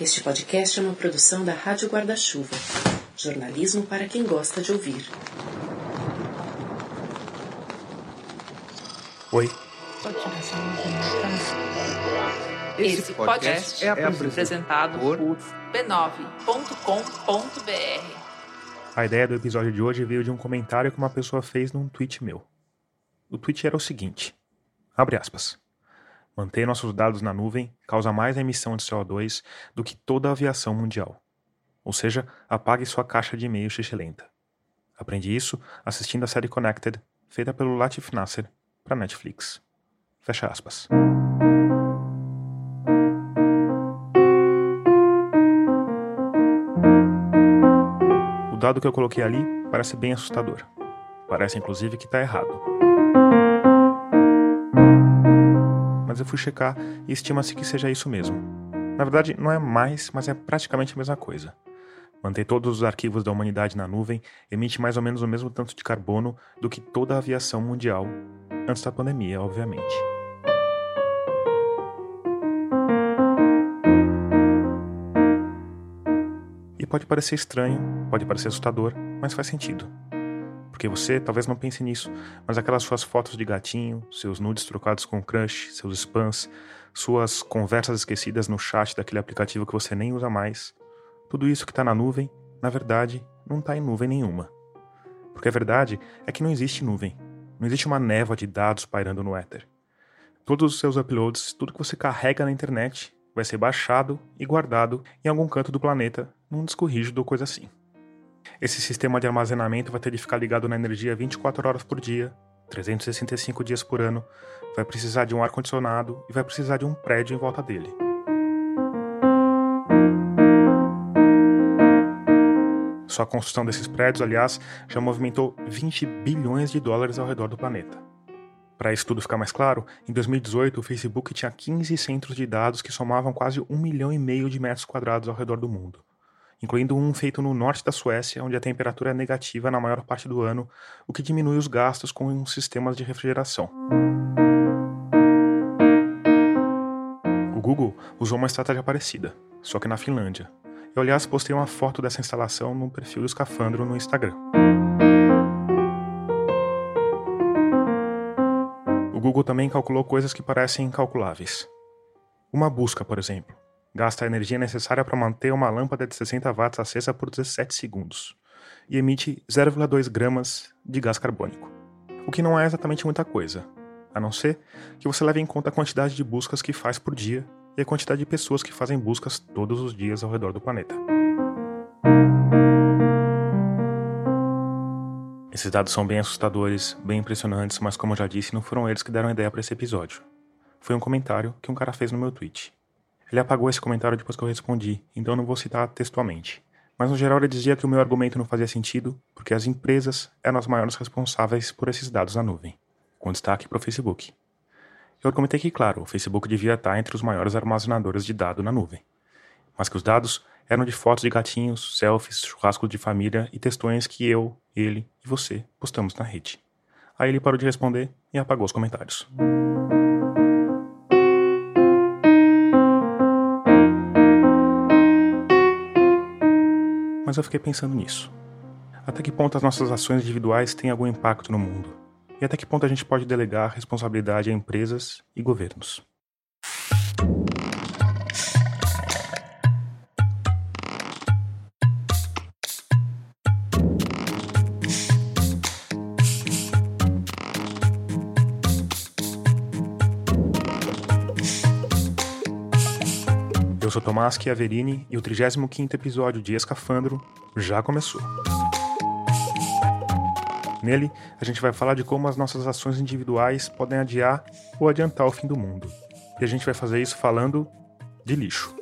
Este podcast é uma produção da Rádio Guarda-Chuva. Jornalismo para quem gosta de ouvir. Oi. Esse podcast é apresentado por b9.com.br. A ideia do episódio de hoje veio de um comentário que uma pessoa fez num tweet meu. O tweet era o seguinte: abre aspas. Manter nossos dados na nuvem causa mais emissão de CO2 do que toda a aviação mundial. Ou seja, apague sua caixa de e-mail lenta. Aprendi isso assistindo a série Connected, feita pelo Latif Nasser, para Netflix. Fecha aspas. O dado que eu coloquei ali parece bem assustador. Parece inclusive que está errado. Mas eu fui checar e estima-se que seja isso mesmo. Na verdade, não é mais, mas é praticamente a mesma coisa. Manter todos os arquivos da humanidade na nuvem emite mais ou menos o mesmo tanto de carbono do que toda a aviação mundial, antes da pandemia, obviamente. E pode parecer estranho, pode parecer assustador, mas faz sentido. Porque você talvez não pense nisso, mas aquelas suas fotos de gatinho, seus nudes trocados com crush, seus spams, suas conversas esquecidas no chat daquele aplicativo que você nem usa mais, tudo isso que está na nuvem, na verdade, não está em nuvem nenhuma. Porque a verdade é que não existe nuvem. Não existe uma névoa de dados pairando no éter. Todos os seus uploads, tudo que você carrega na internet, vai ser baixado e guardado em algum canto do planeta, num disco rígido ou coisa assim. Esse sistema de armazenamento vai ter de ficar ligado na energia 24 horas por dia, 365 dias por ano, vai precisar de um ar-condicionado e vai precisar de um prédio em volta dele. Só a construção desses prédios, aliás, já movimentou 20 bilhões de dólares ao redor do planeta. Para isso tudo ficar mais claro, em 2018 o Facebook tinha 15 centros de dados que somavam quase um milhão e meio de metros quadrados ao redor do mundo incluindo um feito no norte da Suécia, onde a temperatura é negativa na maior parte do ano, o que diminui os gastos com sistemas de refrigeração. O Google usou uma estratégia parecida, só que na Finlândia. Eu, aliás, postei uma foto dessa instalação no perfil do Escafandro no Instagram. O Google também calculou coisas que parecem incalculáveis. Uma busca, por exemplo gasta a energia necessária para manter uma lâmpada de 60 watts acesa por 17 segundos e emite 0,2 gramas de gás carbônico. O que não é exatamente muita coisa, a não ser que você leve em conta a quantidade de buscas que faz por dia e a quantidade de pessoas que fazem buscas todos os dias ao redor do planeta. Esses dados são bem assustadores, bem impressionantes, mas como eu já disse, não foram eles que deram a ideia para esse episódio. Foi um comentário que um cara fez no meu tweet. Ele apagou esse comentário depois que eu respondi, então não vou citar textualmente. Mas no geral ele dizia que o meu argumento não fazia sentido, porque as empresas eram as maiores responsáveis por esses dados na nuvem, com destaque para o Facebook. Eu argumentei que, claro, o Facebook devia estar entre os maiores armazenadores de dados na nuvem, mas que os dados eram de fotos de gatinhos, selfies, churrascos de família e textões que eu, ele e você postamos na rede. Aí ele parou de responder e apagou os comentários. Mas eu fiquei pensando nisso. Até que ponto as nossas ações individuais têm algum impacto no mundo? E até que ponto a gente pode delegar responsabilidade a empresas e governos? Sou Tomás Chiaverini e o 35º episódio de Escafandro já começou. Nele, a gente vai falar de como as nossas ações individuais podem adiar ou adiantar o fim do mundo. E a gente vai fazer isso falando de lixo.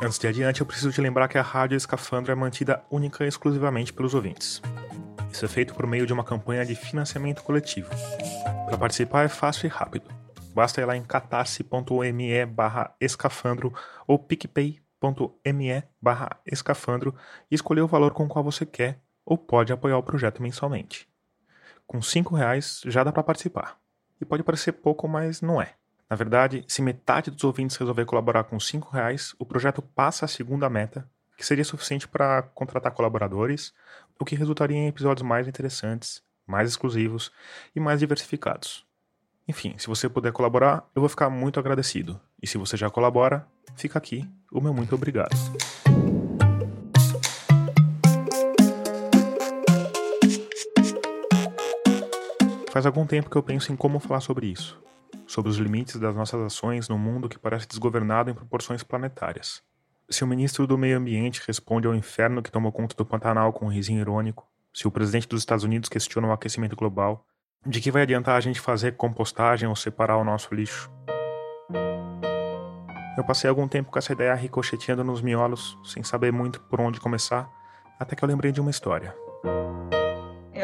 Antes de adiante, eu preciso te lembrar que a Rádio Escafandro é mantida única e exclusivamente pelos ouvintes. Isso é feito por meio de uma campanha de financiamento coletivo. Para participar é fácil e rápido Basta ir lá em catarse.me barra escafandro ou picpay.me barra escafandro e escolher o valor com o qual você quer ou pode apoiar o projeto mensalmente. Com cinco reais já dá para participar. E pode parecer pouco, mas não é. Na verdade, se metade dos ouvintes resolver colaborar com 5 reais, o projeto passa a segunda meta, que seria suficiente para contratar colaboradores, o que resultaria em episódios mais interessantes, mais exclusivos e mais diversificados. Enfim, se você puder colaborar, eu vou ficar muito agradecido. E se você já colabora, fica aqui o meu muito obrigado. Faz algum tempo que eu penso em como falar sobre isso, sobre os limites das nossas ações num mundo que parece desgovernado em proporções planetárias. Se o ministro do Meio Ambiente responde ao inferno que tomou conta do Pantanal com um risinho irônico, se o presidente dos Estados Unidos questiona o aquecimento global, de que vai adiantar a gente fazer compostagem ou separar o nosso lixo? Eu passei algum tempo com essa ideia ricocheteando nos miolos, sem saber muito por onde começar, até que eu lembrei de uma história.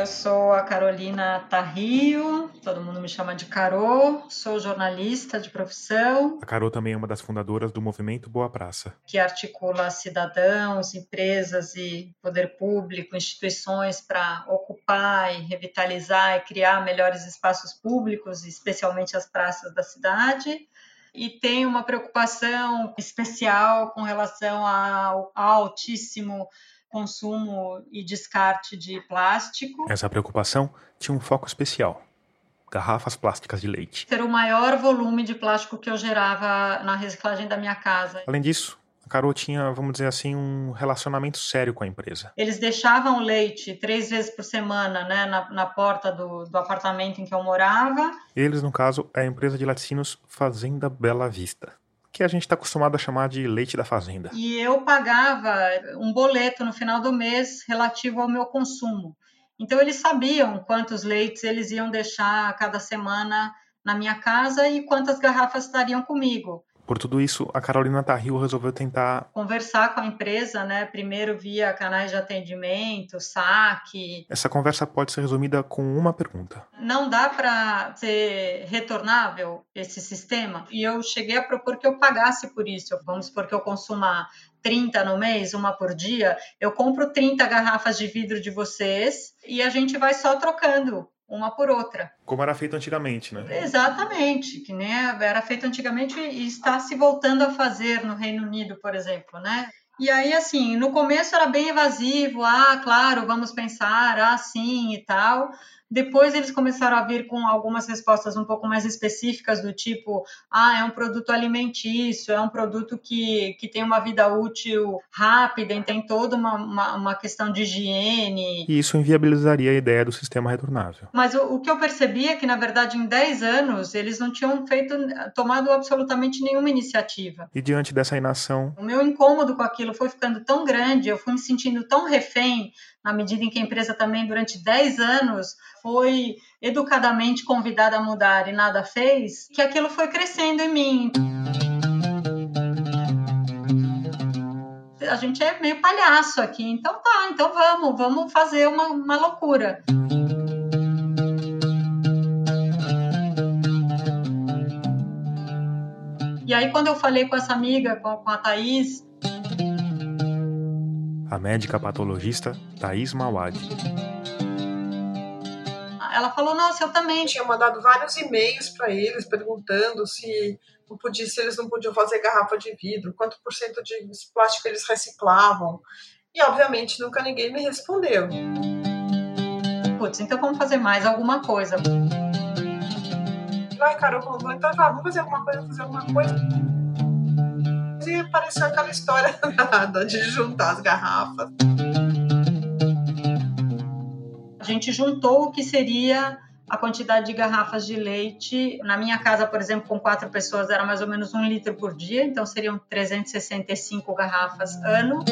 Eu sou a Carolina Tarrio, todo mundo me chama de Carô, sou jornalista de profissão. A Carô também é uma das fundadoras do movimento Boa Praça, que articula cidadãos, empresas e poder público, instituições para ocupar e revitalizar e criar melhores espaços públicos, especialmente as praças da cidade e tem uma preocupação especial com relação ao altíssimo consumo e descarte de plástico. Essa preocupação tinha um foco especial. Garrafas plásticas de leite. Ter o maior volume de plástico que eu gerava na reciclagem da minha casa. Além disso, a Carol tinha, vamos dizer assim, um relacionamento sério com a empresa. Eles deixavam leite três vezes por semana né, na, na porta do, do apartamento em que eu morava. Eles, no caso, é a empresa de laticínios Fazenda Bela Vista que a gente está acostumado a chamar de leite da fazenda. E eu pagava um boleto no final do mês relativo ao meu consumo. Então eles sabiam quantos leites eles iam deixar cada semana na minha casa e quantas garrafas estariam comigo. Por tudo isso, a Carolina Tarrio resolveu tentar conversar com a empresa, né? Primeiro via canais de atendimento, saque. Essa conversa pode ser resumida com uma pergunta. Não dá para ser retornável esse sistema? E eu cheguei a propor que eu pagasse por isso. Vamos supor que eu consuma 30 no mês, uma por dia, eu compro 30 garrafas de vidro de vocês e a gente vai só trocando uma por outra. Como era feito antigamente, né? Exatamente, que nem era feito antigamente e está se voltando a fazer no Reino Unido, por exemplo, né? E aí, assim, no começo era bem evasivo, ah, claro, vamos pensar, ah, sim e tal. Depois eles começaram a vir com algumas respostas um pouco mais específicas, do tipo: ah, é um produto alimentício, é um produto que, que tem uma vida útil rápida e tem toda uma, uma, uma questão de higiene. E isso inviabilizaria a ideia do sistema retornável. Mas o, o que eu percebi é que, na verdade, em 10 anos, eles não tinham feito, tomado absolutamente nenhuma iniciativa. E diante dessa inação. O meu incômodo com aquilo foi ficando tão grande, eu fui me sentindo tão refém na medida em que a empresa também, durante 10 anos, foi educadamente convidada a mudar e nada fez, que aquilo foi crescendo em mim. A gente é meio palhaço aqui, então tá, então vamos, vamos fazer uma, uma loucura. E aí, quando eu falei com essa amiga, com, com a Thaís, a médica patologista Thais Mawad. Ela falou: Nossa, eu também. Tinha mandado vários e-mails para eles perguntando se, não podia, se eles não podiam fazer garrafa de vidro, quanto por cento de plástico eles reciclavam. E, obviamente, nunca ninguém me respondeu. Putz, então vamos fazer mais alguma coisa. Ai, Carol, então vamos fazer alguma coisa, fazer alguma coisa e apareceu aquela história nada de juntar as garrafas. A gente juntou o que seria a quantidade de garrafas de leite. Na minha casa, por exemplo, com quatro pessoas, era mais ou menos um litro por dia, então seriam 365 garrafas ano.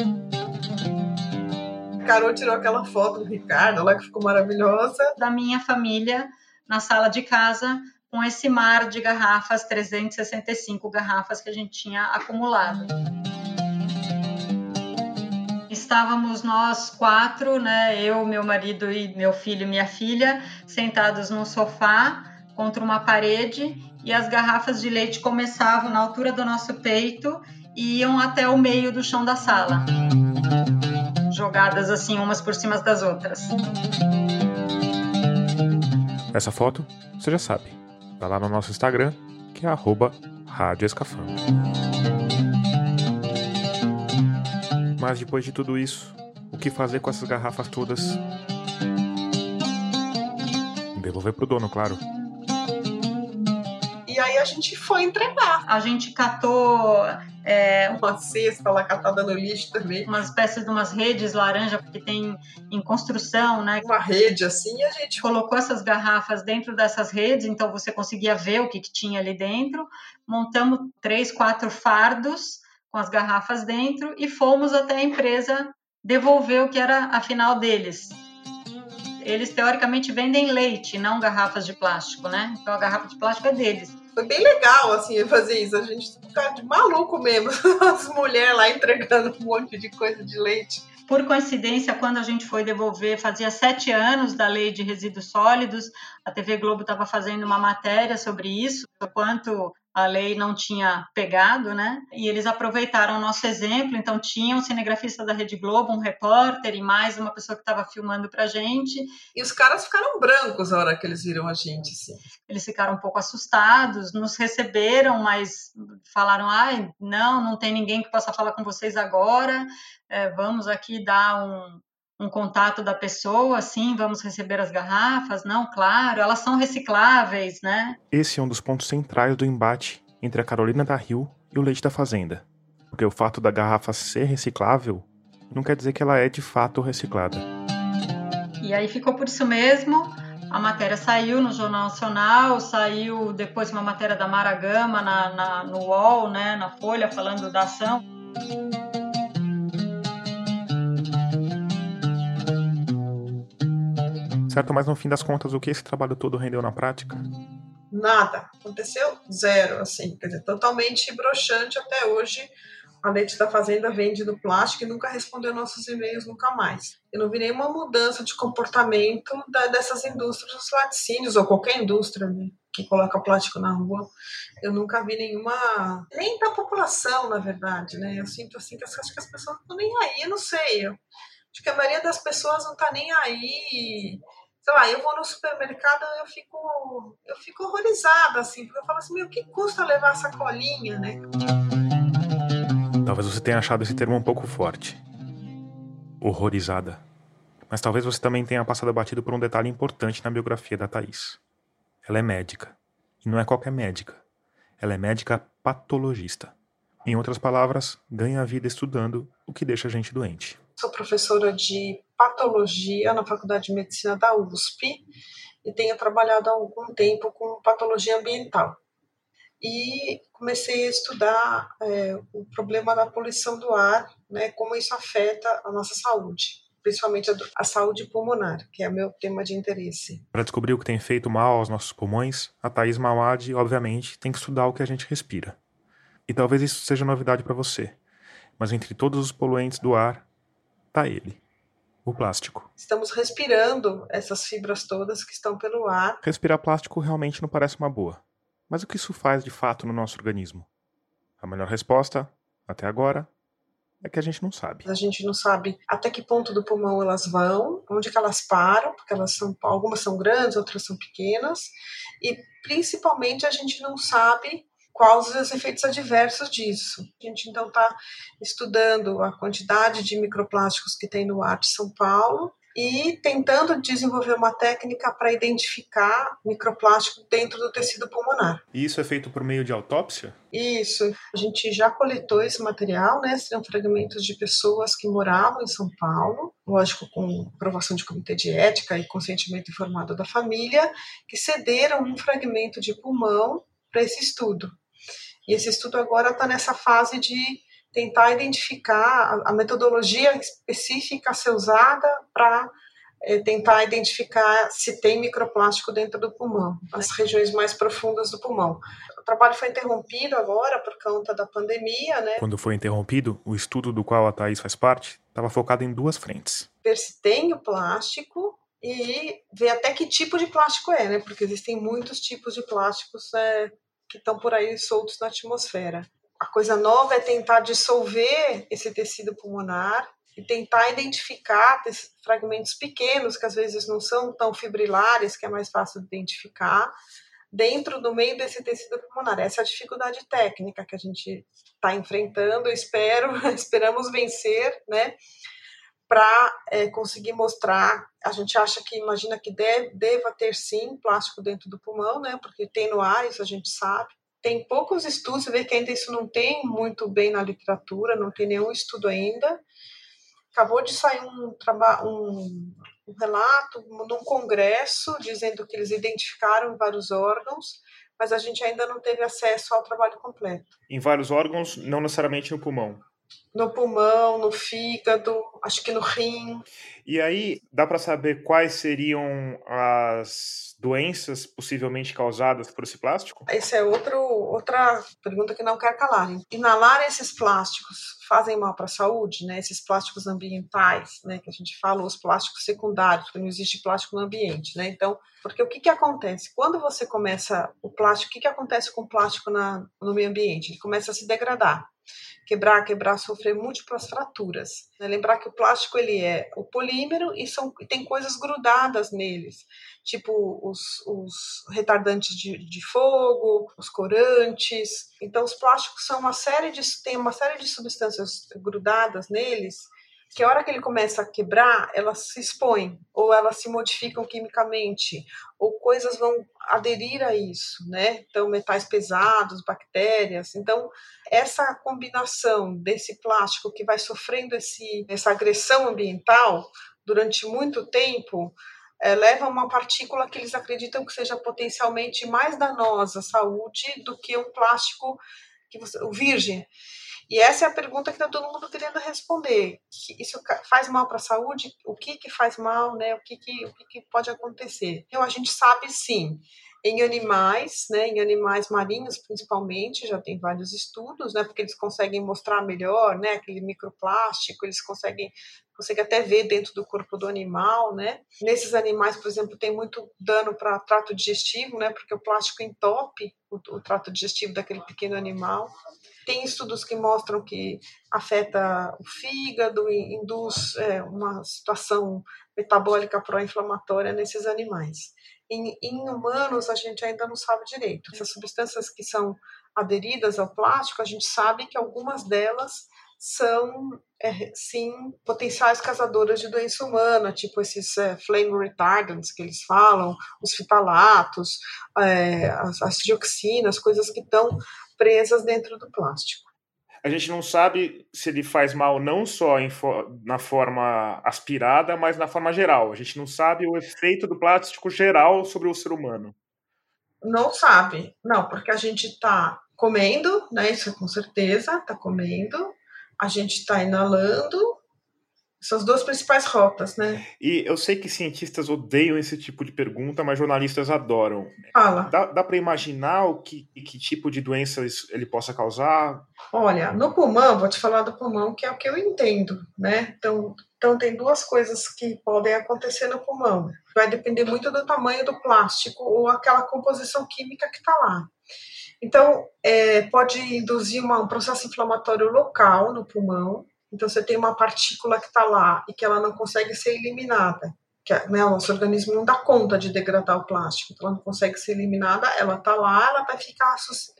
Carol tirou aquela foto do Ricardo lá que ficou maravilhosa. Da minha família na sala de casa, com esse mar de garrafas, 365 garrafas que a gente tinha acumulado. Estávamos nós quatro, né, eu, meu marido e meu filho e minha filha, sentados num sofá contra uma parede e as garrafas de leite começavam na altura do nosso peito e iam até o meio do chão da sala, jogadas assim umas por cima das outras. Essa foto, você já sabe, Tá lá no nosso Instagram, que é arroba Rádio. Mas depois de tudo isso, o que fazer com essas garrafas todas? Devolver pro dono, claro. E aí a gente foi entregar. A gente catou é, Uma cesta lá catada no lixo também. umas espécies de umas redes laranja que tem em construção, né? Uma rede assim, a gente colocou essas garrafas dentro dessas redes, então você conseguia ver o que, que tinha ali dentro. Montamos três, quatro fardos com as garrafas dentro e fomos até a empresa devolver o que era a final deles. Eles teoricamente vendem leite, não garrafas de plástico, né? Então a garrafa de plástico é deles. Foi bem legal, assim, fazer isso. A gente fica de maluco mesmo. As mulheres lá entregando um monte de coisa de leite. Por coincidência, quando a gente foi devolver, fazia sete anos da lei de resíduos sólidos, a TV Globo estava fazendo uma matéria sobre isso, o quanto a lei não tinha pegado, né? E eles aproveitaram o nosso exemplo, então tinha um cinegrafista da Rede Globo, um repórter e mais uma pessoa que estava filmando pra gente. E os caras ficaram brancos a hora que eles viram a gente, assim. Eles ficaram um pouco assustados, nos receberam, mas falaram: ai, não, não tem ninguém que possa falar com vocês agora, é, vamos aqui dar um, um contato da pessoa, sim, vamos receber as garrafas, não, claro, elas são recicláveis, né? Esse é um dos pontos centrais do embate entre a Carolina da Rio e o leite da fazenda. Porque o fato da garrafa ser reciclável não quer dizer que ela é de fato reciclada. E aí ficou por isso mesmo. A matéria saiu no Jornal Nacional, saiu depois uma matéria da Mara Gama na, na, no UOL, né, na Folha, falando da ação. Certo, mas no fim das contas, o que esse trabalho todo rendeu na prática? Nada. Aconteceu zero, assim. Quer dizer, totalmente broxante até hoje. A Leite da Fazenda vende no plástico e nunca respondeu nossos e-mails, nunca mais. Eu não vi nenhuma mudança de comportamento da, dessas indústrias, dos laticínios, ou qualquer indústria né, que coloca plástico na rua. Eu nunca vi nenhuma. Nem da população, na verdade, né? Eu sinto assim que as, acho que as pessoas não estão nem aí, eu não sei. Eu, acho que a maioria das pessoas não está nem aí sei lá, eu vou no supermercado eu fico eu fico horrorizada assim, porque eu falo assim, meu, o que custa levar sacolinha, né? Talvez você tenha achado esse termo um pouco forte. Horrorizada. Mas talvez você também tenha passado batido por um detalhe importante na biografia da Thaís. Ela é médica. E não é qualquer médica. Ela é médica patologista. Em outras palavras, ganha a vida estudando o que deixa a gente doente. Sou professora de patologia na Faculdade de Medicina da USP e tenho trabalhado há algum tempo com patologia ambiental. E comecei a estudar é, o problema da poluição do ar, né, como isso afeta a nossa saúde, principalmente a, a saúde pulmonar, que é o meu tema de interesse. Para descobrir o que tem feito mal aos nossos pulmões, a Thaís Mawad, obviamente, tem que estudar o que a gente respira. E talvez isso seja novidade para você, mas entre todos os poluentes do ar, tá ele, o plástico. Estamos respirando essas fibras todas que estão pelo ar. Respirar plástico realmente não parece uma boa. Mas o que isso faz de fato no nosso organismo? A melhor resposta, até agora, é que a gente não sabe. A gente não sabe até que ponto do pulmão elas vão, onde que elas param, porque elas são algumas são grandes, outras são pequenas, e principalmente a gente não sabe quais os efeitos adversos disso. A gente então está estudando a quantidade de microplásticos que tem no ar de São Paulo e tentando desenvolver uma técnica para identificar microplástico dentro do tecido pulmonar. E isso é feito por meio de autópsia? Isso. A gente já coletou esse material, né? Seriam fragmentos de pessoas que moravam em São Paulo, lógico, com aprovação de comitê de ética e consentimento informado da família, que cederam um fragmento de pulmão para esse estudo. E esse estudo agora está nessa fase de tentar identificar a, metodologia específica a ser usada para é, tentar identificar se tem microplástico dentro do pulmão, as regiões mais profundas do pulmão. O trabalho foi interrompido agora por conta da pandemia, né? Quando foi interrompido, o estudo do qual a Thais faz parte estava focado em duas frentes. Ver se tem o plástico e ver até que tipo de plástico é, né? Porque existem muitos tipos de plásticos é, que estão por aí soltos na atmosfera. A coisa nova é tentar dissolver esse tecido pulmonar e tentar identificar fragmentos pequenos, que às vezes não são tão fibrilares, que é mais fácil de identificar, dentro do meio desse tecido pulmonar. Essa é a dificuldade técnica que a gente está enfrentando, espero, esperamos vencer, né? Para é, conseguir mostrar, a gente acha que, imagina que deve, deva ter sim plástico dentro do pulmão, né? Porque tem no ar, isso a gente sabe. Tem poucos estudos, você vê que ainda isso não tem muito bem na literatura, não tem nenhum estudo ainda. Acabou de sair um, um, um relato num congresso dizendo que eles identificaram vários órgãos, mas a gente ainda não teve acesso ao trabalho completo. Em vários órgãos, não necessariamente no pulmão. No pulmão, no fígado, acho que no rim. E aí, dá para saber quais seriam as doenças possivelmente causadas por esse plástico? Essa é outro, outra pergunta que não quer calar. Inalar esses plásticos fazem mal para a saúde, né? Esses plásticos ambientais, né? Que a gente fala, os plásticos secundários, porque não existe plástico no ambiente, né? Então, porque o que que acontece? Quando você começa o plástico, o que que acontece com o plástico na, no meio ambiente? Ele começa a se degradar quebrar, quebrar, sofrer múltiplas fraturas. Né? Lembrar que o plástico ele é o polímero e são, tem coisas grudadas neles, tipo os, os retardantes de, de fogo, os corantes. Então os plásticos são uma série de tem uma série de substâncias grudadas neles que a hora que ele começa a quebrar, elas se expõem, ou elas se modificam quimicamente, ou coisas vão aderir a isso, né? Então, metais pesados, bactérias. Então, essa combinação desse plástico que vai sofrendo esse, essa agressão ambiental durante muito tempo, é, leva uma partícula que eles acreditam que seja potencialmente mais danosa à saúde do que um plástico que você, o virgem. E essa é a pergunta que está todo mundo querendo responder. Isso faz mal para a saúde? O que que faz mal, né? O que que, o que que pode acontecer? Então a gente sabe sim. Em animais, né, em animais marinhos principalmente, já tem vários estudos, né, porque eles conseguem mostrar melhor, né, aquele microplástico, eles conseguem consegue até ver dentro do corpo do animal, né? Nesses animais, por exemplo, tem muito dano para trato digestivo, né? Porque o plástico entope o, o trato digestivo daquele pequeno animal. Tem estudos que mostram que afeta o fígado, induz é, uma situação metabólica pró-inflamatória nesses animais. Em, em, humanos, a gente ainda não sabe direito. Essas substâncias que são aderidas ao plástico, a gente sabe que algumas delas são, é, sim, potenciais causadoras de doença humana, tipo esses é, flame retardants que eles falam, os fitalatos, é, as, as dioxinas, coisas que estão presas dentro do plástico. A gente não sabe se ele faz mal não só na forma aspirada, mas na forma geral. A gente não sabe o efeito do plástico geral sobre o ser humano. Não sabe, não, porque a gente está comendo, né? Isso com certeza, está comendo. A gente está inalando, são as duas principais rotas, né? E eu sei que cientistas odeiam esse tipo de pergunta, mas jornalistas adoram. Fala. Dá, dá para imaginar o que, que tipo de doença ele possa causar? Olha, no pulmão, vou te falar do pulmão, que é o que eu entendo, né? Então, então tem duas coisas que podem acontecer no pulmão. Vai depender muito do tamanho do plástico ou aquela composição química que está lá. Então, é, pode induzir uma, um processo inflamatório local no pulmão, então, você tem uma partícula que está lá e que ela não consegue ser eliminada. Que, né, o nosso organismo não dá conta de degradar o plástico, então ela não consegue ser eliminada, ela está lá, ela vai ficar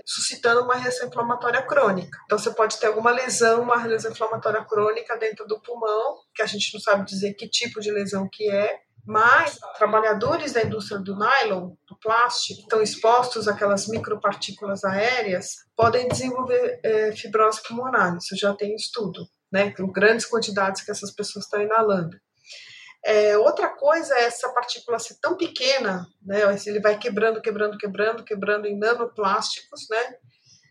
suscitando uma reação inflamatória crônica. Então, você pode ter alguma lesão, uma lesão inflamatória crônica dentro do pulmão, que a gente não sabe dizer que tipo de lesão que é, mas trabalhadores da indústria do nylon, do plástico, estão expostos àquelas micropartículas aéreas, podem desenvolver é, fibrose pulmonar. Isso já tem estudo né, grandes quantidades que essas pessoas estão inalando. É, outra coisa é essa partícula ser tão pequena, né, ele vai quebrando, quebrando, quebrando, quebrando em nanoplásticos, né,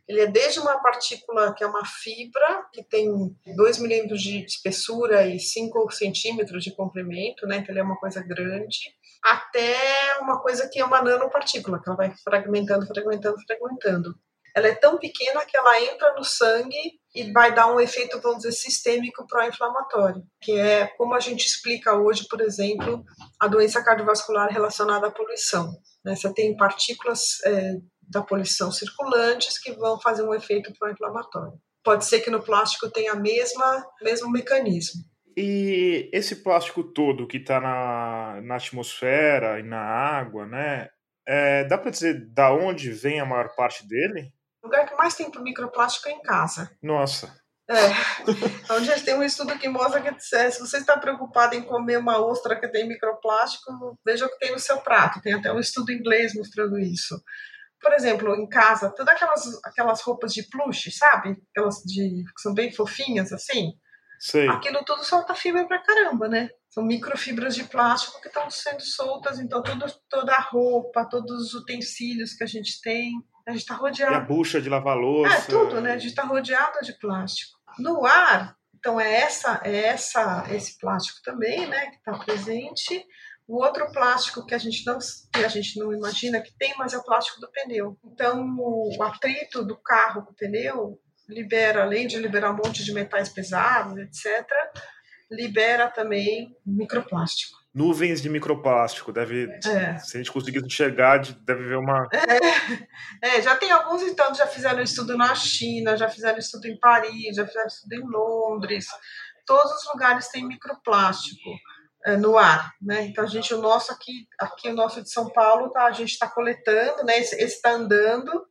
ele é desde uma partícula que é uma fibra, que tem 2 milímetros de espessura e 5 centímetros de comprimento, né, então ele é uma coisa grande, até uma coisa que é uma nanopartícula, que ela vai fragmentando, fragmentando, fragmentando ela é tão pequena que ela entra no sangue e vai dar um efeito, vamos dizer, sistêmico pró-inflamatório, que é como a gente explica hoje, por exemplo, a doença cardiovascular relacionada à poluição. Né? Você tem partículas é, da poluição circulantes que vão fazer um efeito pró-inflamatório. Pode ser que no plástico tenha o mesmo mecanismo. E esse plástico todo que está na, na atmosfera e na água, né? É, dá para dizer da onde vem a maior parte dele? Mais tem microplástico é em casa. Nossa. É. Então, gente tem um estudo que mostra que se você está preocupado em comer uma ostra que tem microplástico, veja o que tem no seu prato. Tem até um estudo inglês mostrando isso. Por exemplo, em casa, todas aquelas, aquelas roupas de plush, sabe? Aquelas de, que são bem fofinhas, assim. Sei. Aquilo tudo solta fibra pra caramba, né? São microfibras de plástico que estão sendo soltas, então tudo, toda a roupa, todos os utensílios que a gente tem, a gente está rodeado. E a bucha de lavar louça. É, tudo, né? A gente está rodeado de plástico. No ar, então é essa, é essa, esse plástico também, né, que está presente. O outro plástico que a gente não que a gente não imagina que tem, mas é o plástico do pneu. Então o atrito do carro com o pneu libera, além de liberar um monte de metais pesados, etc., libera também microplástico. Nuvens de microplástico, deve. É. Se a gente conseguir enxergar, deve ver uma. É, é, já tem alguns então já fizeram estudo na China, já fizeram estudo em Paris, já fizeram estudo em Londres. Todos os lugares têm microplástico é, no ar, né? Então a gente, o nosso aqui, aqui o nosso de São Paulo, tá, a gente está coletando, né? Esse está andando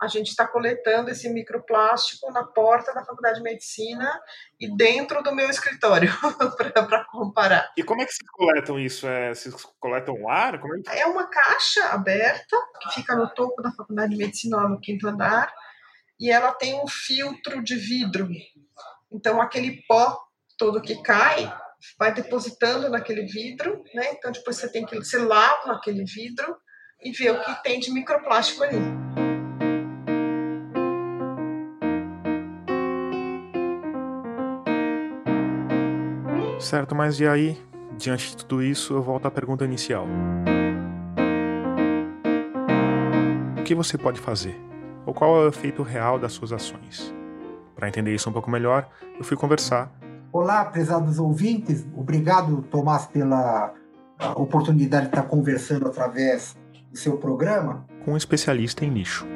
a gente está coletando esse microplástico na porta da Faculdade de Medicina e dentro do meu escritório para comparar. E como é que vocês coletam isso? É, vocês coletam ar? É, é uma caixa aberta que fica no topo da Faculdade de Medicina, lá no quinto andar, e ela tem um filtro de vidro. Então, aquele pó todo que cai vai depositando naquele vidro, né? Então, depois você tem que você lava aquele vidro e vê o que tem de microplástico ali. Certo, mas e aí, diante de tudo isso, eu volto à pergunta inicial. O que você pode fazer? Ou qual é o efeito real das suas ações? Para entender isso um pouco melhor, eu fui conversar. Olá, prezados ouvintes. Obrigado, Tomás, pela oportunidade de estar conversando através do seu programa. Com um especialista em lixo.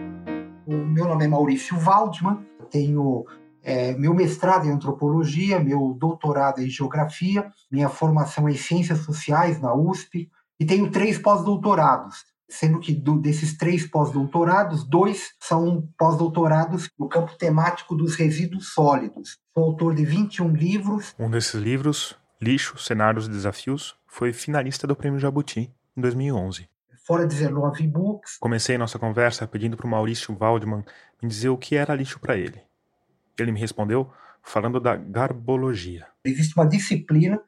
O meu nome é Maurício Waldman, tenho é, meu mestrado em antropologia, meu doutorado em geografia, minha formação em ciências sociais na USP e tenho três pós-doutorados, sendo que do, desses três pós-doutorados, dois são pós-doutorados no campo temático dos resíduos sólidos. Sou autor de 21 livros. Um desses livros, Lixo, Cenários e Desafios, foi finalista do Prêmio Jabuti em 2011 fora 19 e-books. Comecei nossa conversa pedindo para o Maurício Waldman me dizer o que era lixo para ele. Ele me respondeu falando da garbologia. Existe uma disciplina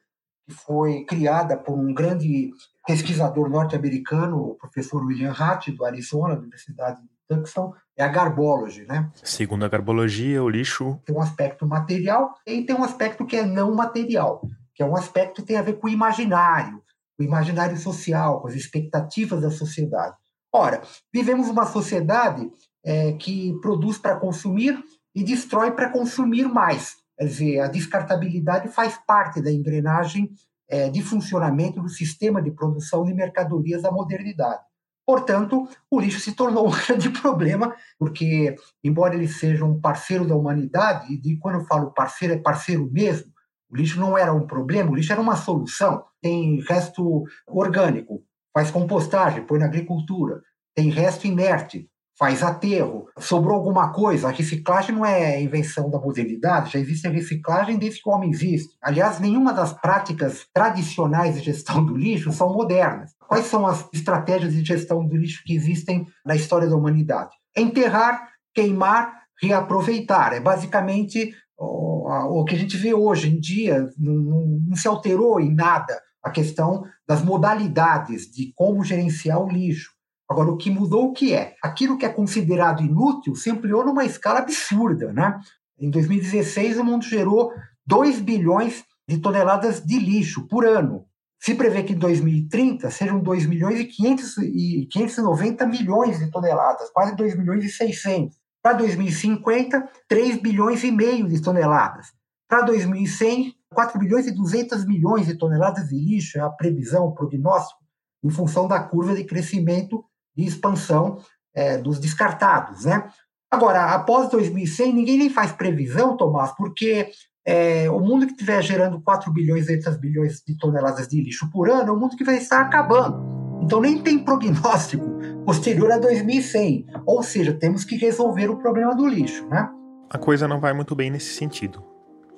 que foi criada por um grande pesquisador norte-americano, o professor William Hatt, do Arizona, da Universidade de Tucson, é a garbology, né? Segundo a garbologia, o lixo tem um aspecto material e tem um aspecto que é não material, que é um aspecto que tem a ver com o imaginário, o imaginário social, com as expectativas da sociedade. Ora, vivemos uma sociedade é, que produz para consumir e destrói para consumir mais. Quer dizer, a descartabilidade faz parte da engrenagem é, de funcionamento do sistema de produção de mercadorias da modernidade. Portanto, o lixo se tornou um grande problema, porque, embora ele seja um parceiro da humanidade, e quando eu falo parceiro, é parceiro mesmo, o lixo não era um problema, o lixo era uma solução. Tem resto orgânico, faz compostagem, põe na agricultura. Tem resto inerte, faz aterro, sobrou alguma coisa. A reciclagem não é invenção da modernidade, já existe a reciclagem desde que o homem existe. Aliás, nenhuma das práticas tradicionais de gestão do lixo são modernas. Quais são as estratégias de gestão do lixo que existem na história da humanidade? Enterrar, queimar, reaproveitar. É basicamente o, que a gente vê hoje em dia, não, não se alterou em nada a questão das modalidades de como gerenciar o lixo. Agora, o que mudou o que é? Aquilo que é considerado inútil se ampliou numa escala absurda. Né? Em 2016, o mundo gerou 2 bilhões de toneladas de lixo por ano. Se prevê que em 2030 sejam 2 milhões e, 500 e 590 milhões de toneladas, quase 2 milhões e 600. Para 2050, 3 bilhões e meio de toneladas. Para 2100, 4 bilhões e 200 milhões de toneladas de lixo é a previsão, o prognóstico, em função da curva de crescimento de expansão é, dos descartados. Né? Agora, após 2100, ninguém nem faz previsão, Tomás, porque é, o mundo que estiver gerando 4 bilhões e 200 bilhões de toneladas de lixo por ano é o mundo que vai estar acabando. Então nem tem prognóstico posterior a 2100. Ou seja, temos que resolver o problema do lixo, né? A coisa não vai muito bem nesse sentido.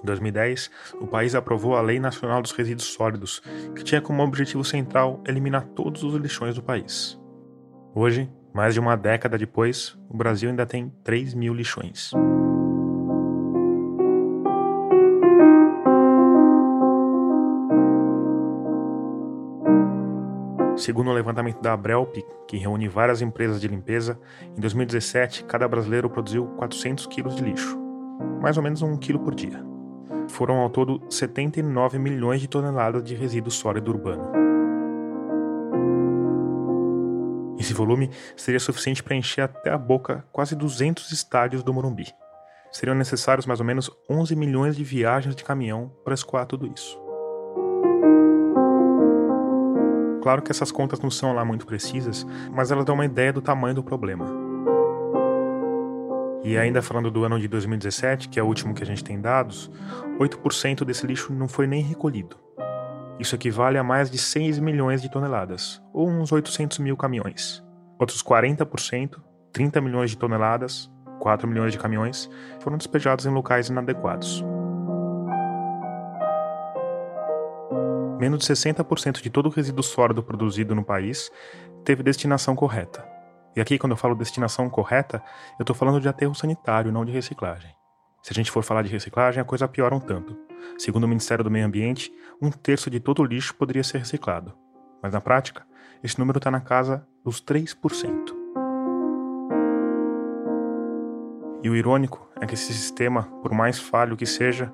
Em 2010, o país aprovou a Lei Nacional dos Resíduos Sólidos, que tinha como objetivo central eliminar todos os lixões do país. Hoje, mais de uma década depois, o Brasil ainda tem 3 mil lixões. Segundo o levantamento da Abrelp, que reúne várias empresas de limpeza, em 2017 cada brasileiro produziu 400 quilos de lixo, mais ou menos um quilo por dia. Foram ao todo 79 milhões de toneladas de resíduo sólido urbano. Volume seria suficiente para encher até a boca quase 200 estádios do Morumbi. Seriam necessários mais ou menos 11 milhões de viagens de caminhão para escoar tudo isso. Claro que essas contas não são lá muito precisas, mas elas dão uma ideia do tamanho do problema. E ainda falando do ano de 2017, que é o último que a gente tem dados, 8% desse lixo não foi nem recolhido. Isso equivale a mais de 6 milhões de toneladas, ou uns 800 mil caminhões. Outros 40%, 30 milhões de toneladas, 4 milhões de caminhões, foram despejados em locais inadequados. menos de 60% de todo o resíduo sólido produzido no país teve destinação correta. E aqui, quando eu falo destinação correta, eu estou falando de aterro sanitário, não de reciclagem. Se a gente for falar de reciclagem, a coisa piora um tanto. Segundo o Ministério do Meio Ambiente, um terço de todo o lixo poderia ser reciclado. Mas na prática, esse número está na casa dos 3%. E o irônico é que esse sistema, por mais falho que seja,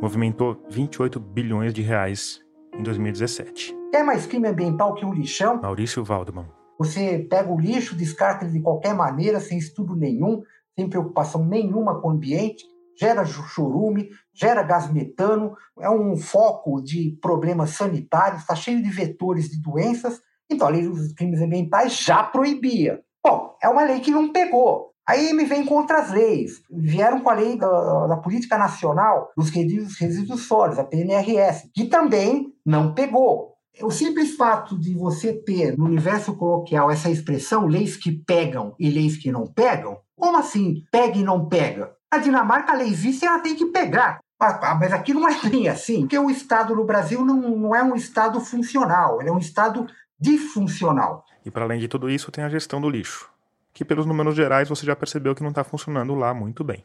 movimentou 28 bilhões de reais em 2017. É mais crime ambiental que um lixão? Maurício Waldman. Você pega o lixo, descarta ele de qualquer maneira, sem estudo nenhum, sem preocupação nenhuma com o ambiente, gera chorume, gera gás metano, é um foco de problemas sanitários, está cheio de vetores de doenças. Então a lei dos crimes ambientais já proibia. Bom, é uma lei que não pegou. Aí me vem contra as leis. Vieram com a lei da, da Política Nacional dos Resíduos, resíduos Sólidos, a PNRS, que também não pegou. O simples fato de você ter no universo coloquial essa expressão leis que pegam e leis que não pegam, como assim pega e não pega? Na Dinamarca a lei existe ela tem que pegar. Ah, mas aqui não é bem assim, porque o Estado no Brasil não, não é um Estado funcional, ele é um Estado disfuncional. E para além de tudo isso, tem a gestão do lixo que pelos números gerais você já percebeu que não está funcionando lá muito bem.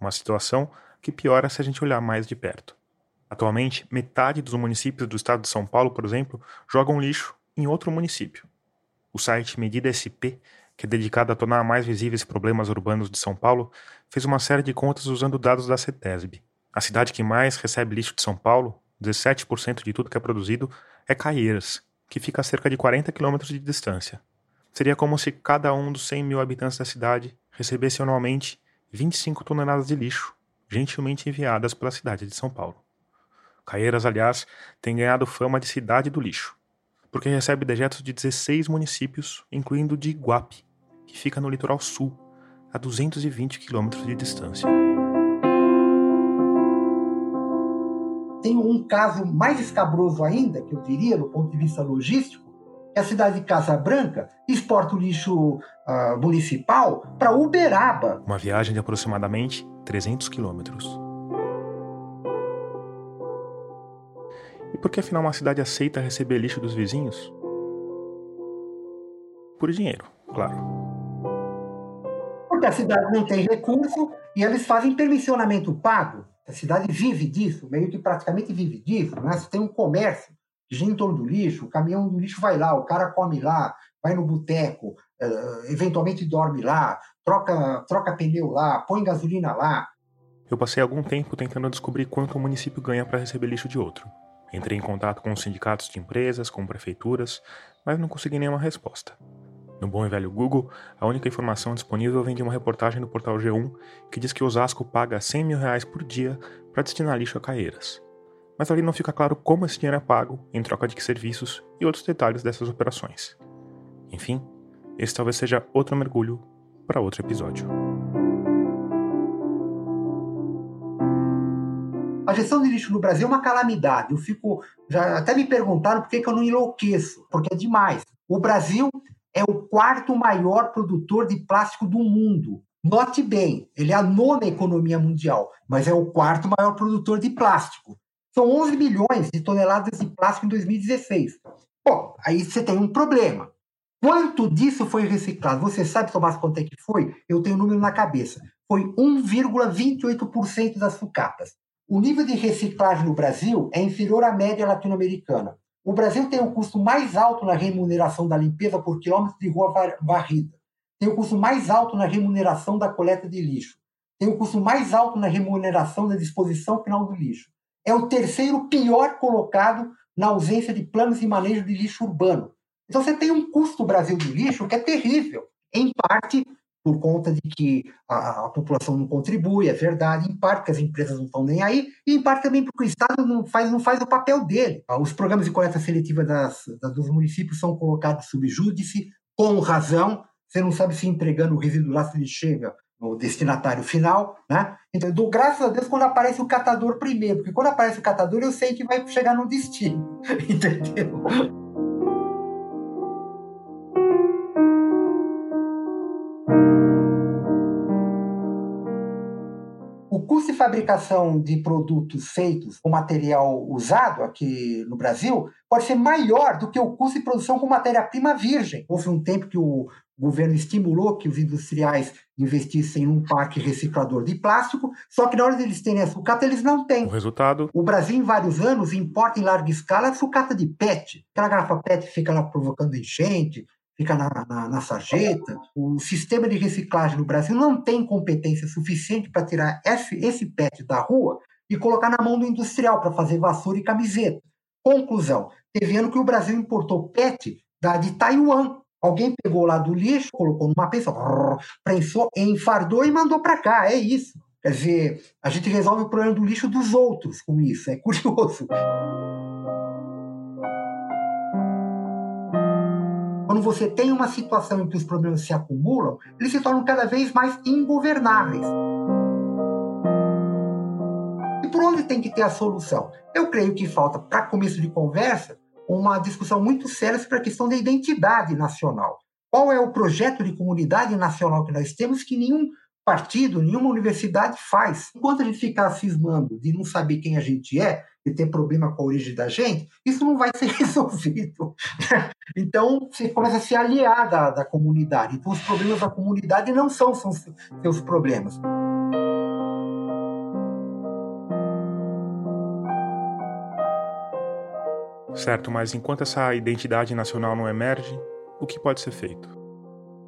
Uma situação que piora se a gente olhar mais de perto. Atualmente, metade dos municípios do estado de São Paulo, por exemplo, jogam lixo em outro município. O site Medida SP, que é dedicado a tornar mais visíveis problemas urbanos de São Paulo, fez uma série de contas usando dados da CETESB. A cidade que mais recebe lixo de São Paulo, 17% de tudo que é produzido, é Caieiras, que fica a cerca de 40 quilômetros de distância. Seria como se cada um dos 100 mil habitantes da cidade recebesse anualmente 25 toneladas de lixo, gentilmente enviadas pela cidade de São Paulo. Caieiras, aliás, tem ganhado fama de cidade do lixo, porque recebe dejetos de 16 municípios, incluindo de Iguape, que fica no litoral sul, a 220 quilômetros de distância. Tem um caso mais escabroso ainda, que eu diria, do ponto de vista logístico, a cidade de Casa Branca exporta o lixo uh, municipal para Uberaba. Uma viagem de aproximadamente 300 quilômetros. E por que afinal uma cidade aceita receber lixo dos vizinhos? Por dinheiro, claro. Porque a cidade não tem recurso e eles fazem permissionamento pago. A cidade vive disso, meio que praticamente vive disso. Né? Você tem um comércio gira em torno do lixo, o caminhão do lixo vai lá, o cara come lá, vai no boteco, uh, eventualmente dorme lá, troca, troca pneu lá, põe gasolina lá. Eu passei algum tempo tentando descobrir quanto o município ganha para receber lixo de outro. Entrei em contato com os sindicatos de empresas, com prefeituras, mas não consegui nenhuma resposta. No bom e velho Google, a única informação disponível vem de uma reportagem do portal G1 que diz que Osasco paga 100 mil reais por dia para destinar lixo a Caeiras mas ali não fica claro como esse dinheiro é pago, em troca de que serviços e outros detalhes dessas operações. Enfim, esse talvez seja outro mergulho para outro episódio. A gestão de lixo no Brasil é uma calamidade. Eu fico. Já até me perguntaram por que, que eu não enlouqueço, porque é demais. O Brasil é o quarto maior produtor de plástico do mundo. Note bem, ele é a nona economia mundial, mas é o quarto maior produtor de plástico. São 11 milhões de toneladas de plástico em 2016. Bom, aí você tem um problema. Quanto disso foi reciclado? Você sabe, Tomás, quanto é que foi? Eu tenho o um número na cabeça. Foi 1,28% das sucatas. O nível de reciclagem no Brasil é inferior à média latino-americana. O Brasil tem o custo mais alto na remuneração da limpeza por quilômetro de rua varrida. Tem o custo mais alto na remuneração da coleta de lixo. Tem o custo mais alto na remuneração da disposição final do lixo. É o terceiro pior colocado na ausência de planos de manejo de lixo urbano. Então você tem um custo Brasil do lixo que é terrível. Em parte por conta de que a, a, população não contribui, é verdade, em parte porque as empresas não estão nem aí, e em parte também porque o Estado não faz, não faz o papel dele. Os programas de coleta seletiva das, das, dos municípios são colocados sob júdice, com razão, você não sabe se entregando o resíduo lá se ele chega no destinatário final, né? Então eu dou graças a Deus quando aparece o catador primeiro, porque quando aparece o catador eu sei que vai chegar no destino, entendeu? Custo de fabricação de produtos feitos com material usado aqui no Brasil pode ser maior do que o custo de produção com matéria-prima virgem. Houve um tempo que o governo estimulou que os industriais investissem em um parque reciclador de plástico, só que na hora de eles terem a sucata, eles não têm. O resultado? O Brasil, em vários anos, importa em larga escala a sucata de PET. Aquela garrafa PET fica lá provocando enchente, fica na, na, na, sarjeta. O sistema de reciclagem no Brasil não tem competência suficiente para tirar esse, esse PET da rua e colocar na mão do industrial para fazer vassoura e camiseta. Conclusão: teve ano que o Brasil importou PET da, de Taiwan. Alguém pegou lá do lixo, colocou numa peça, prensou, enfardou e mandou para cá. É isso. Quer dizer, a gente resolve o problema do lixo dos outros com isso. É curioso. Quando você tem uma situação em que os problemas se acumulam, eles se tornam cada vez mais ingovernáveis. E por onde tem que ter a solução? Eu creio que falta, para começo de conversa, uma discussão muito séria sobre a questão da identidade nacional. Qual é o projeto de comunidade nacional que nós temos que nenhum partido, nenhuma universidade faz. Enquanto a gente ficar cismando de não saber quem a gente é, e ter problema com a origem da gente, isso não vai ser resolvido. então, você começa a se aliar da, da comunidade. Então, os problemas da comunidade não são, são seus problemas. Certo, mas enquanto essa identidade nacional não emerge, o que pode ser feito?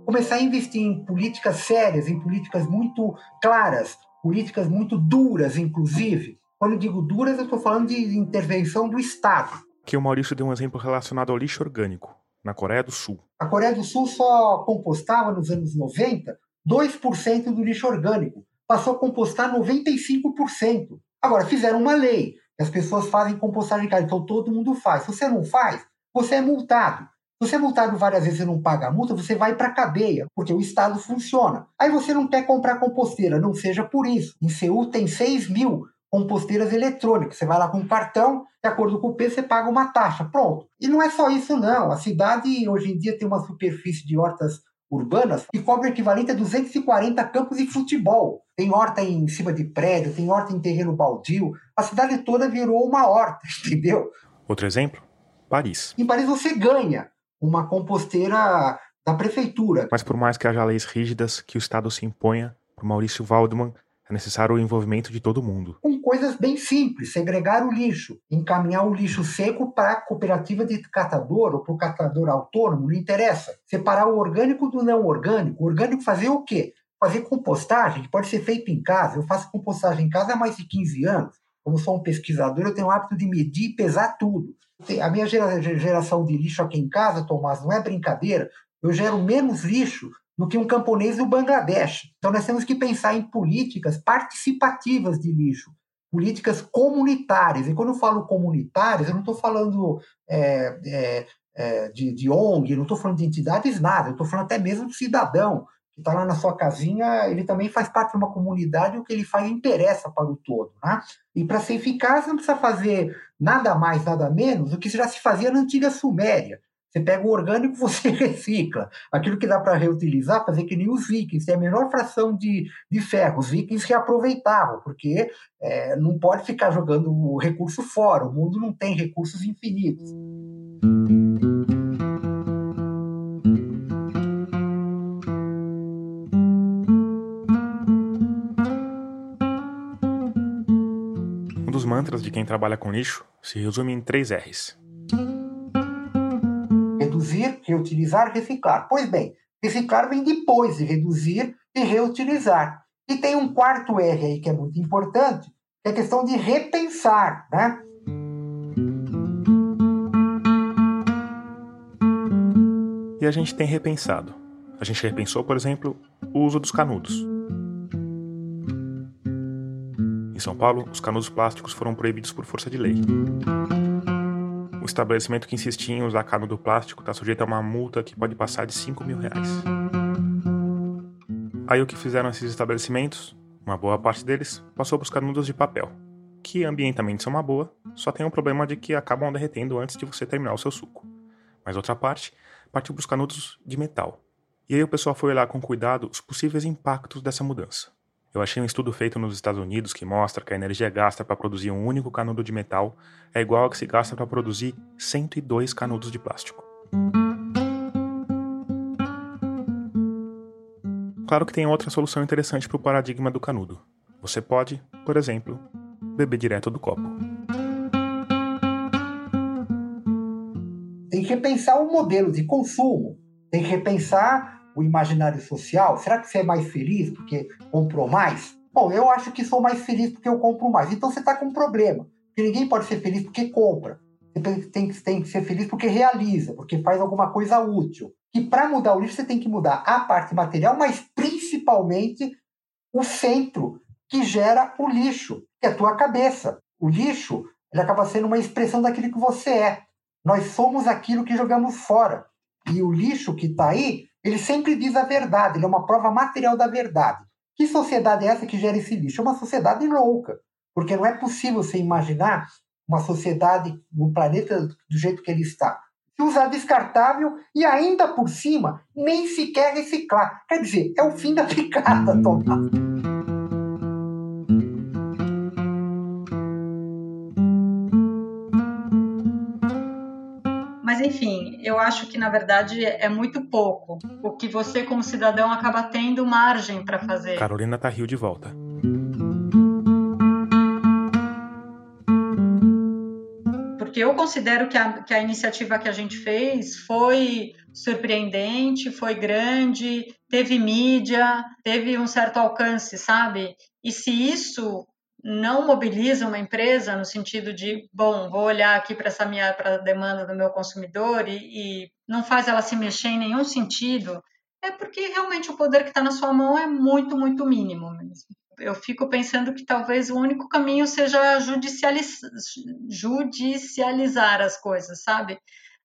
Começar a investir em políticas sérias, em políticas muito claras, políticas muito duras, inclusive, quando eu digo duras, eu estou falando de intervenção do Estado. Que o Maurício deu um exemplo relacionado ao lixo orgânico, na Coreia do Sul. A Coreia do Sul só compostava nos anos 90 2% do lixo orgânico. Passou a compostar 95%. Agora, fizeram uma lei. As pessoas fazem compostagem em casa, então todo mundo faz. Se você não faz, você é multado. Se você é multado várias vezes e não paga a multa, você vai para a cadeia, porque o Estado funciona. Aí você não quer comprar composteira, não seja por isso. Em Seul tem 6 mil composteiras eletrônicas. Você vai lá com um cartão, de acordo com o preço, você paga uma taxa. Pronto. E não é só isso, não. A cidade, hoje em dia, tem uma superfície de hortas urbanas que cobre o equivalente a 240 campos de futebol. Tem horta em cima de prédio, tem horta em terreno baldio. A cidade toda virou uma horta, entendeu? Outro exemplo? Paris. Em Paris você ganha uma composteira da prefeitura. Mas por mais que haja leis rígidas que o Estado se imponha, para Maurício Waldman, é necessário o envolvimento de todo mundo. Com coisas bem simples, segregar o lixo, encaminhar o lixo seco para a cooperativa de catador ou para o catador autônomo, não interessa. Separar o orgânico do não orgânico. O orgânico fazer o quê? Fazer compostagem, que pode ser feito em casa. Eu faço compostagem em casa há mais de 15 anos. Como sou um pesquisador, eu tenho o hábito de medir e pesar tudo. A minha geração de lixo aqui em casa, Tomás, não é brincadeira. Eu gero menos lixo do que um camponês do Bangladesh. Então nós temos que pensar em políticas participativas de lixo, políticas comunitárias. E quando eu falo comunitárias, eu não estou falando é, é, é, de, de, ONG, não estou falando de entidades, nada. Eu estou falando até mesmo do cidadão que está lá na sua casinha, ele também faz parte de uma comunidade, o que ele faz interessa para o todo. Né? E para ser eficaz, não precisa fazer nada mais, nada menos do que já se fazia na antiga Suméria. Você pega o orgânico, você recicla. Aquilo que dá para reutilizar, fazer que nem os vikings, tem a menor fração de, de ferro. Os vikings reaproveitavam, porque é, não pode ficar jogando o recurso fora. O mundo não tem recursos infinitos. Mantras de quem trabalha com lixo se resume em três R's reduzir, reutilizar, reciclar. Pois bem, reciclar vem depois de reduzir e reutilizar. E tem um quarto R aí que é muito importante, que é a questão de repensar, né? E a gente tem repensado. A gente repensou, por exemplo, o uso dos canudos. São Paulo, os canudos plásticos foram proibidos por força de lei. O estabelecimento que insistia em usar canudo plástico está sujeito a uma multa que pode passar de 5 mil reais. Aí o que fizeram esses estabelecimentos? Uma boa parte deles passou para os canudos de papel, que ambientalmente são uma boa, só tem o problema de que acabam derretendo antes de você terminar o seu suco. Mas outra parte partiu para os canudos de metal. E aí o pessoal foi olhar com cuidado os possíveis impactos dessa mudança. Eu achei um estudo feito nos Estados Unidos que mostra que a energia gasta para produzir um único canudo de metal é igual ao que se gasta para produzir 102 canudos de plástico. Claro que tem outra solução interessante para o paradigma do canudo. Você pode, por exemplo, beber direto do copo. Tem que repensar o modelo de consumo, tem que repensar o imaginário social? Será que você é mais feliz porque comprou mais? Bom, eu acho que sou mais feliz porque eu compro mais. Então você está com um problema. Porque ninguém pode ser feliz porque compra. Você tem, tem que ser feliz porque realiza, porque faz alguma coisa útil. E para mudar o lixo, você tem que mudar a parte material, mas principalmente o centro que gera o lixo, que é a tua cabeça. O lixo ele acaba sendo uma expressão daquilo que você é. Nós somos aquilo que jogamos fora. E o lixo que está aí ele sempre diz a verdade, ele é uma prova material da verdade. Que sociedade é essa que gera esse lixo? É uma sociedade louca, porque não é possível você imaginar uma sociedade, um planeta do jeito que ele está. Se usar descartável e ainda por cima nem sequer reciclar. Quer dizer, é o fim da picada, Tomás. Enfim, eu acho que na verdade é muito pouco o que você, como cidadão, acaba tendo margem para fazer. Carolina tá rio de volta. Porque eu considero que a, que a iniciativa que a gente fez foi surpreendente, foi grande, teve mídia, teve um certo alcance, sabe? E se isso não mobiliza uma empresa no sentido de, bom, vou olhar aqui para essa minha pra demanda do meu consumidor e, e não faz ela se mexer em nenhum sentido, é porque realmente o poder que está na sua mão é muito, muito mínimo mesmo. Eu fico pensando que talvez o único caminho seja judicializ... judicializar as coisas, sabe?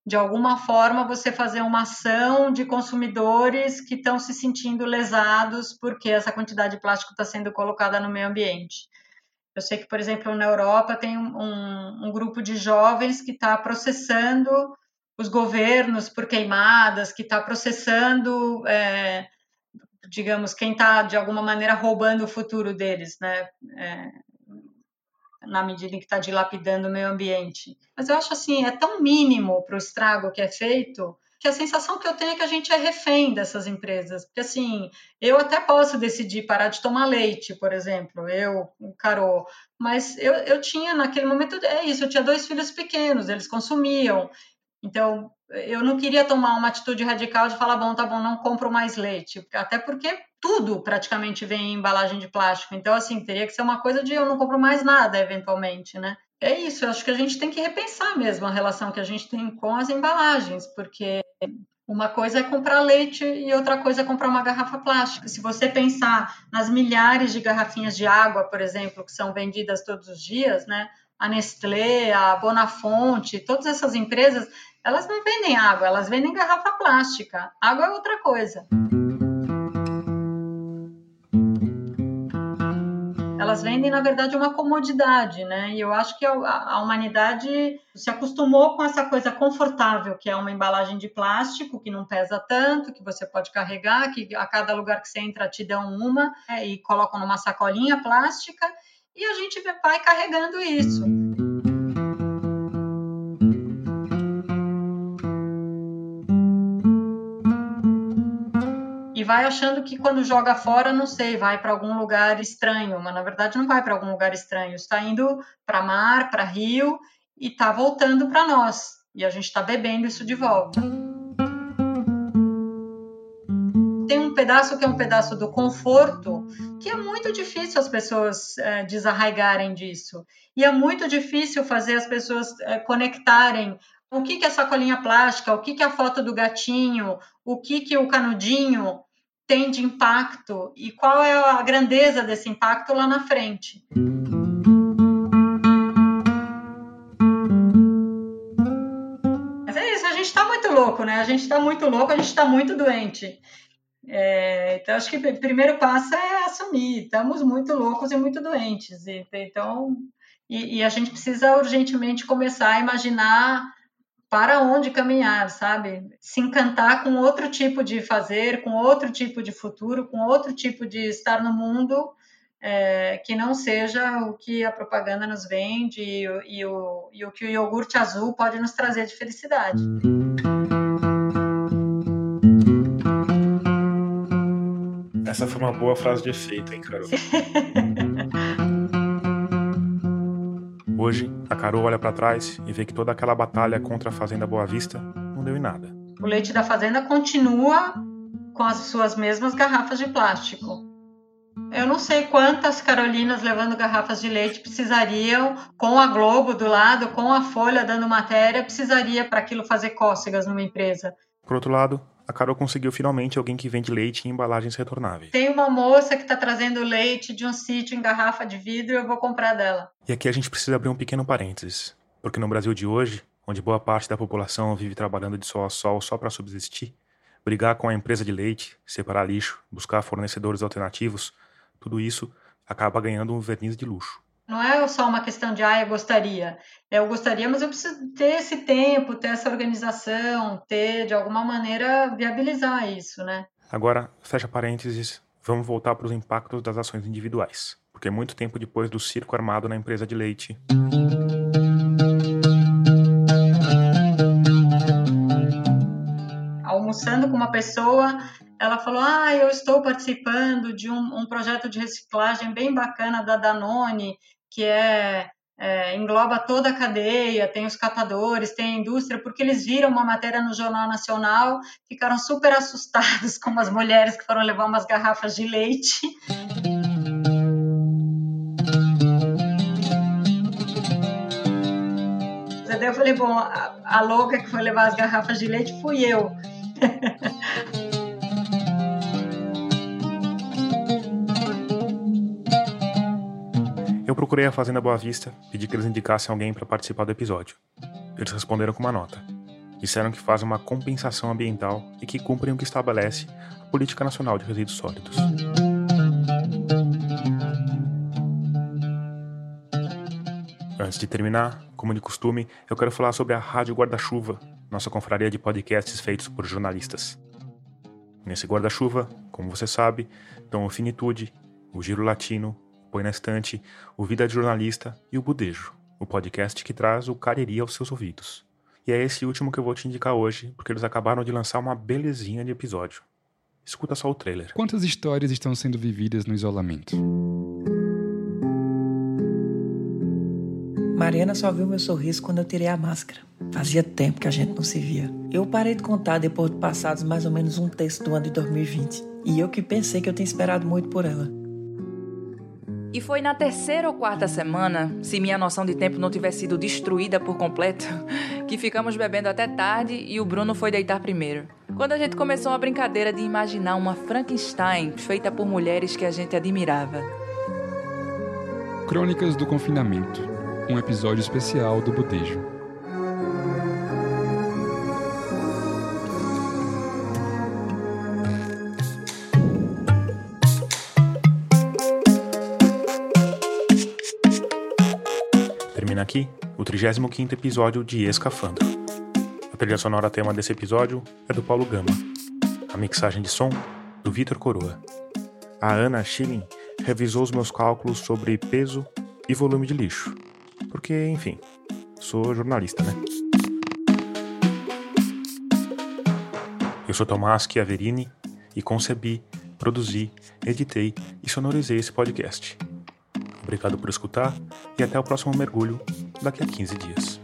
De alguma forma, você fazer uma ação de consumidores que estão se sentindo lesados porque essa quantidade de plástico está sendo colocada no meio ambiente. Eu sei que, por exemplo, na Europa tem um, um grupo de jovens que está processando os governos por queimadas, que está processando, é, digamos, quem está de alguma maneira roubando o futuro deles, né? É, na medida em que está dilapidando o meio ambiente. Mas eu acho assim, é tão mínimo para o estrago que é feito que a sensação que eu tenho é que a gente é refém dessas empresas. Porque, assim, eu até posso decidir parar de tomar leite, por exemplo, eu, o mas eu, eu tinha, naquele momento, é isso, eu tinha dois filhos pequenos, eles consumiam. Então, eu não queria tomar uma atitude radical de falar, bom, tá bom, não compro mais leite. Até porque tudo praticamente vem em embalagem de plástico. Então, assim, teria que ser uma coisa de eu não compro mais nada, eventualmente, né? É isso, eu acho que a gente tem que repensar mesmo a relação que a gente tem com as embalagens, porque uma coisa é comprar leite e outra coisa é comprar uma garrafa plástica. Se você pensar nas milhares de garrafinhas de água, por exemplo, que são vendidas todos os dias, né? A Nestlé, a Bonafonte, todas essas empresas, elas não vendem água, elas vendem garrafa plástica. Água é outra coisa. Elas vendem, na verdade, uma comodidade, né? E eu acho que a, a humanidade se acostumou com essa coisa confortável, que é uma embalagem de plástico, que não pesa tanto, que você pode carregar, que a cada lugar que você entra te dão uma, é, e colocam numa sacolinha plástica, e a gente vai carregando isso. Vai achando que quando joga fora, não sei, vai para algum lugar estranho, mas na verdade não vai para algum lugar estranho, está indo para mar, para rio e está voltando para nós. E a gente está bebendo isso de volta. Tem um pedaço que é um pedaço do conforto, que é muito difícil as pessoas é, desarraigarem disso. E é muito difícil fazer as pessoas é, conectarem o que, que é sacolinha plástica, o que, que é a foto do gatinho, o que, que o canudinho tem de impacto e qual é a grandeza desse impacto lá na frente. Mas é isso, a gente está muito louco, né? A gente está muito louco, a gente está muito doente. É, então, acho que o primeiro passo é assumir, estamos muito loucos e muito doentes. E, então, e, e a gente precisa urgentemente começar a imaginar para onde caminhar, sabe? Se encantar com outro tipo de fazer, com outro tipo de futuro, com outro tipo de estar no mundo é, que não seja o que a propaganda nos vende e, e, o, e o que o iogurte azul pode nos trazer de felicidade. Essa foi uma boa frase de efeito, hein, Carol? Hoje, a Carol olha para trás e vê que toda aquela batalha contra a Fazenda Boa Vista não deu em nada. O leite da fazenda continua com as suas mesmas garrafas de plástico. Eu não sei quantas Carolinas levando garrafas de leite precisariam, com a Globo do lado, com a Folha dando matéria, precisaria para aquilo fazer cócegas numa empresa. Por outro lado, a Carol conseguiu finalmente alguém que vende leite em embalagens retornáveis. Tem uma moça que está trazendo leite de um sítio em garrafa de vidro e eu vou comprar dela. E aqui a gente precisa abrir um pequeno parênteses, porque no Brasil de hoje, onde boa parte da população vive trabalhando de sol a sol só para subsistir, brigar com a empresa de leite, separar lixo, buscar fornecedores alternativos, tudo isso acaba ganhando um verniz de luxo. Não é só uma questão de, ah, eu gostaria. Eu gostaria, mas eu preciso ter esse tempo, ter essa organização, ter, de alguma maneira, viabilizar isso, né? Agora, fecha parênteses, vamos voltar para os impactos das ações individuais. Porque muito tempo depois do circo armado na empresa de leite. Almoçando com uma pessoa ela falou: Ah, eu estou participando de um, um, projeto de reciclagem bem bacana da Danone, que é, é, engloba toda a cadeia, tem os catadores, tem a indústria, porque eles viram uma matéria no Jornal Nacional, ficaram super assustados com as mulheres que foram levar umas garrafas de leite. Daí eu falei, bom, a, a louca que foi levar as garrafas de leite fui eu. Eu procurei a Fazenda Boa Vista, pedi que eles indicassem alguém para participar do episódio. Eles responderam com uma nota. Disseram que fazem uma compensação ambiental e que cumprem o que estabelece a Política Nacional de Resíduos Sólidos. Antes de terminar, como de costume, eu quero falar sobre a Rádio Guarda-Chuva, nossa confraria de podcasts feitos por jornalistas. Nesse guarda-chuva, como você sabe, estão o Finitude, o Giro Latino, Põe na Estante, o Vida de Jornalista e o Budejo, o podcast que traz o Cariri aos seus ouvidos. E é esse último que eu vou te indicar hoje, porque eles acabaram de lançar uma belezinha de episódio. Escuta só o trailer. Quantas histórias estão sendo vividas no isolamento? Mariana só viu meu sorriso quando eu tirei a máscara. Fazia tempo que a gente não se via. Eu parei de contar depois de passados mais ou menos um terço do ano de 2020. E eu que pensei que eu tinha esperado muito por ela. E foi na terceira ou quarta semana, se minha noção de tempo não tivesse sido destruída por completo, que ficamos bebendo até tarde e o Bruno foi deitar primeiro. Quando a gente começou uma brincadeira de imaginar uma Frankenstein feita por mulheres que a gente admirava. Crônicas do Confinamento um episódio especial do Budejo. Termina aqui o 35º episódio de Escafandro. A trilha sonora tema desse episódio é do Paulo Gama. A mixagem de som do Vitor Coroa. A Ana Schilling revisou os meus cálculos sobre peso e volume de lixo. Porque, enfim, sou jornalista, né? Eu sou Tomás Chiaverini e concebi, produzi, editei e sonorizei esse podcast. Obrigado por escutar e até o próximo mergulho daqui a 15 dias.